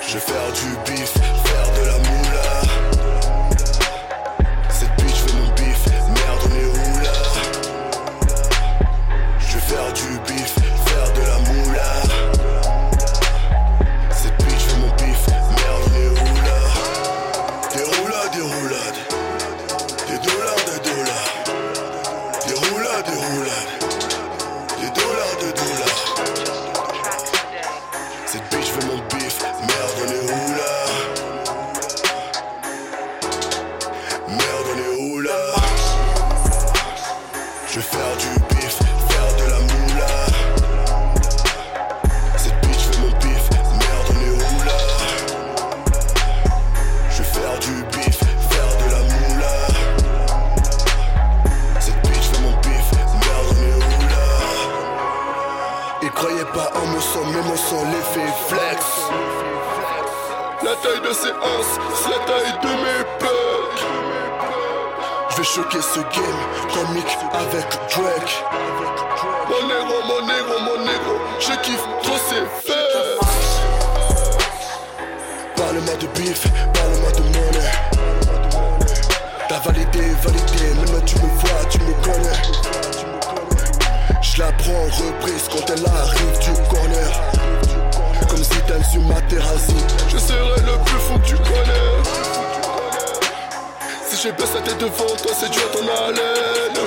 Je vais faire du bif, faire de la Veut mon bif, merde on est où là? Merde on est où là? Je vais faire du croyaient pas en mon sang, mais mon sang les fait flex. La taille de ces uns, c'est la taille de mes pecs. Je vais choquer ce game comique avec Drake. Mon négro, mon négro, mon négro, je kiffe trop ces fesses. Parle-moi de bif, parle-moi de monnaie. En reprise quand elle arrive du corner. Comme Zidane sur ma terrasse. Je serai le plus fou que tu connais. Si j'ai baissé la tête devant toi, c'est à ton haleine.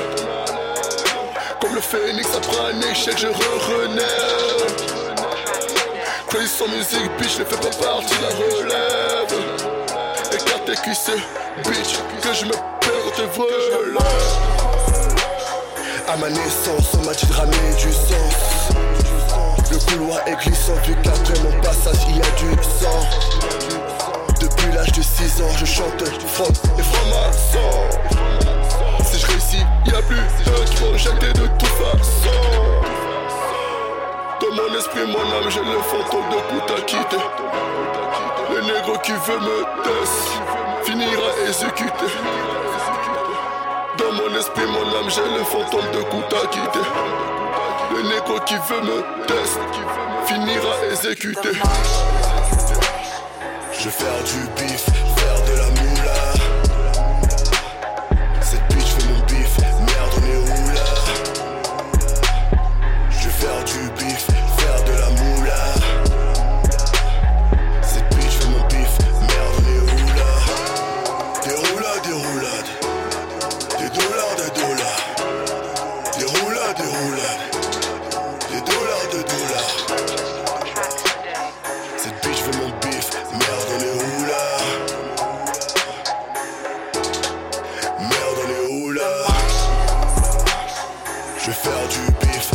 Comme le phénix après un échec, je re-renais. Crazy sans musique, bitch, ne fais pas partie de la relève. Écarte tes cuisses, bitch, que je me perds tes volets. Ma naissance, on m'a dit de ramener du sens. Le couloir est glissant, vu qu'après mon passage, il y a du sang. Depuis l'âge de 6 ans, je chante from et franc-maçon. Si je réussis, y a plus de vont jeter de toute façon. Dans mon esprit, mon âme, j'ai le fantôme de Kuta quitté. Le négro qui veut me test finira exécuté. Dans mon esprit, mon âme, j'ai le fantôme de Kuta quitté. Le négro qui veut me test finira exécuté. Je vais faire du bif, Je vais faire du bif,